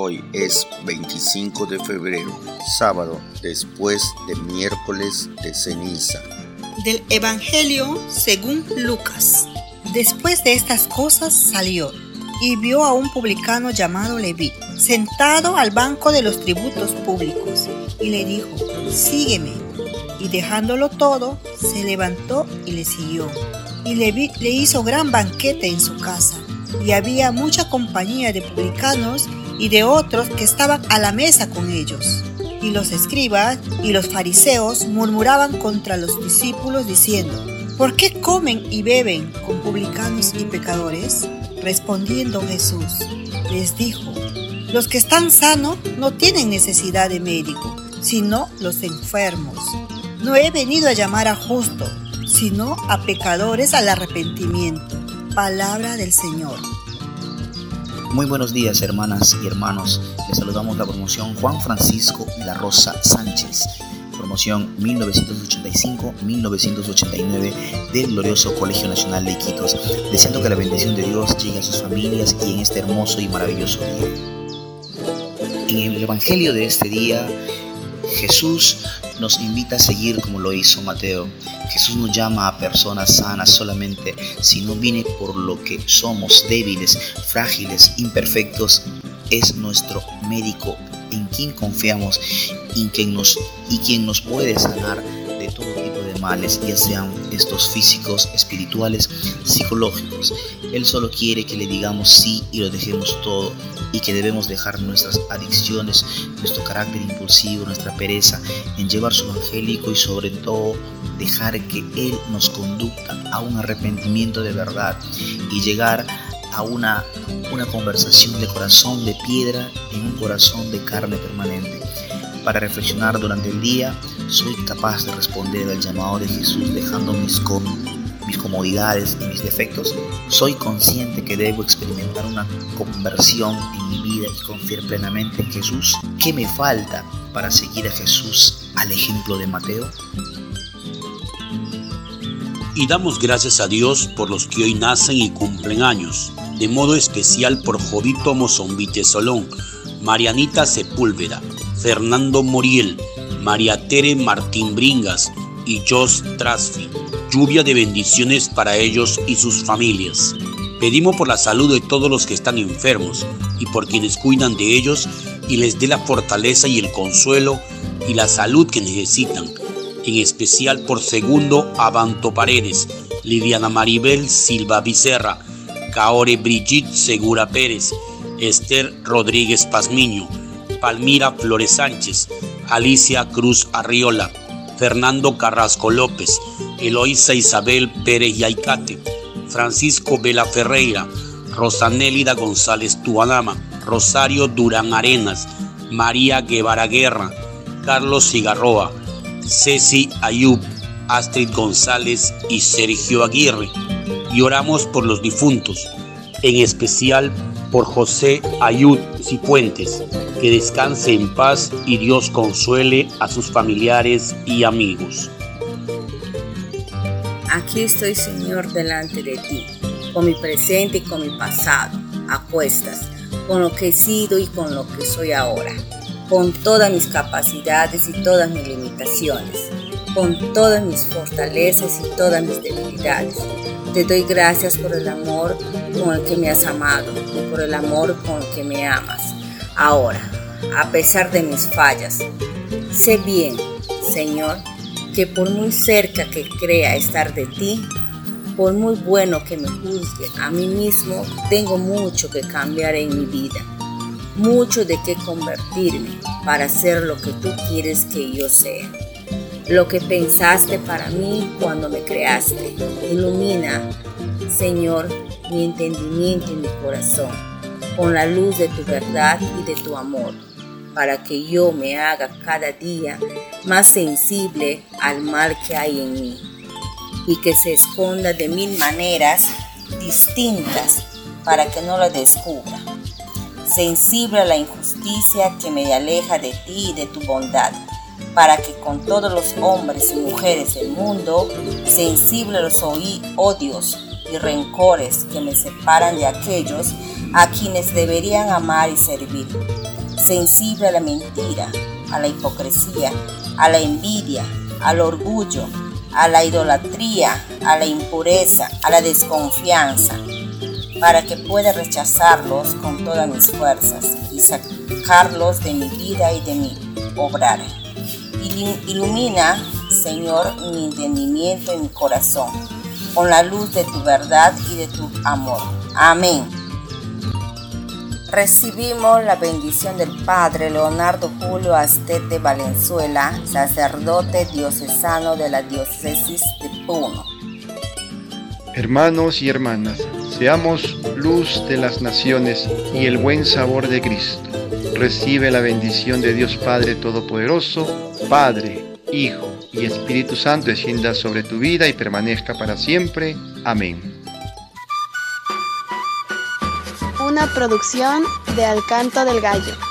Hoy es 25 de febrero, sábado después de miércoles de ceniza. Del Evangelio según Lucas. Después de estas cosas salió y vio a un publicano llamado Leví, sentado al banco de los tributos públicos, y le dijo, sígueme. Y dejándolo todo, se levantó y le siguió. Y Leví le hizo gran banquete en su casa, y había mucha compañía de publicanos y de otros que estaban a la mesa con ellos. Y los escribas y los fariseos murmuraban contra los discípulos diciendo, ¿por qué comen y beben con publicanos y pecadores? Respondiendo Jesús, les dijo, los que están sanos no tienen necesidad de médico, sino los enfermos. No he venido a llamar a justos, sino a pecadores al arrepentimiento. Palabra del Señor. Muy buenos días hermanas y hermanos. Les saludamos la promoción Juan Francisco de la Rosa Sánchez, promoción 1985-1989 del glorioso Colegio Nacional de Iquitos, deseando que la bendición de Dios llegue a sus familias y en este hermoso y maravilloso día. En el Evangelio de este día, Jesús nos invita a seguir como lo hizo Mateo. Jesús no llama a personas sanas solamente, sino viene por lo que somos débiles, frágiles, imperfectos. Es nuestro médico en quien confiamos y quien nos, y quien nos puede sanar de todo tipo de males, ya sean estos físicos, espirituales, psicológicos. Él solo quiere que le digamos sí y lo dejemos todo y que debemos dejar nuestras adicciones, nuestro carácter impulsivo, nuestra pereza en llevar su evangélico y sobre todo dejar que Él nos conduzca a un arrepentimiento de verdad y llegar a una, una conversación de corazón de piedra en un corazón de carne permanente. Para reflexionar durante el día, soy capaz de responder al llamado de Jesús dejando mis, mis comodidades y mis defectos. Soy consciente que debo experimentar una conversión en mi vida y confiar plenamente en Jesús. ¿Qué me falta para seguir a Jesús al ejemplo de Mateo? Y damos gracias a Dios por los que hoy nacen y cumplen años, de modo especial por Jovito Mozombite Solón, Marianita Sepúlveda, Fernando Moriel, María Tere Martín Bringas y Jos Trasfi. Lluvia de bendiciones para ellos y sus familias. Pedimos por la salud de todos los que están enfermos y por quienes cuidan de ellos y les dé la fortaleza y el consuelo y la salud que necesitan en especial por Segundo Abanto Paredes, Lidiana Maribel Silva Vicerra, Caore Brigitte Segura Pérez, Esther Rodríguez Pazmiño, Palmira Flores Sánchez, Alicia Cruz Arriola, Fernando Carrasco López, Eloísa Isabel Pérez Yaicate, Francisco Vela Ferreira, Rosanélida González Tuanama, Rosario Durán Arenas, María Guevara Guerra, Carlos Cigarroa, Ceci Ayub, Astrid González y Sergio Aguirre. Y oramos por los difuntos, en especial por José Ayud Cifuentes, que descanse en paz y Dios consuele a sus familiares y amigos. Aquí estoy, Señor, delante de ti, con mi presente y con mi pasado, a cuestas, con lo que he sido y con lo que soy ahora con todas mis capacidades y todas mis limitaciones, con todas mis fortalezas y todas mis debilidades. Te doy gracias por el amor con el que me has amado y por el amor con el que me amas. Ahora, a pesar de mis fallas, sé bien, Señor, que por muy cerca que crea estar de ti, por muy bueno que me juzgue a mí mismo, tengo mucho que cambiar en mi vida mucho de qué convertirme para ser lo que tú quieres que yo sea. Lo que pensaste para mí cuando me creaste. Ilumina, Señor, mi entendimiento y mi corazón con la luz de tu verdad y de tu amor, para que yo me haga cada día más sensible al mal que hay en mí y que se esconda de mil maneras distintas para que no lo descubra sensible a la injusticia que me aleja de ti y de tu bondad, para que con todos los hombres y mujeres del mundo, sensible a los odios y rencores que me separan de aquellos a quienes deberían amar y servir, sensible a la mentira, a la hipocresía, a la envidia, al orgullo, a la idolatría, a la impureza, a la desconfianza, para que pueda rechazarlos con todas mis fuerzas y sacarlos de mi vida y de mi obrar. Ilumina, Señor, mi entendimiento y mi corazón con la luz de tu verdad y de tu amor. Amén. Recibimos la bendición del Padre Leonardo Julio Astete Valenzuela, sacerdote diocesano de la diócesis de Puno. Hermanos y hermanas, seamos luz de las naciones y el buen sabor de Cristo. Recibe la bendición de Dios Padre Todopoderoso, Padre, Hijo y Espíritu Santo descienda sobre tu vida y permanezca para siempre. Amén. Una producción de Alcanto del Gallo.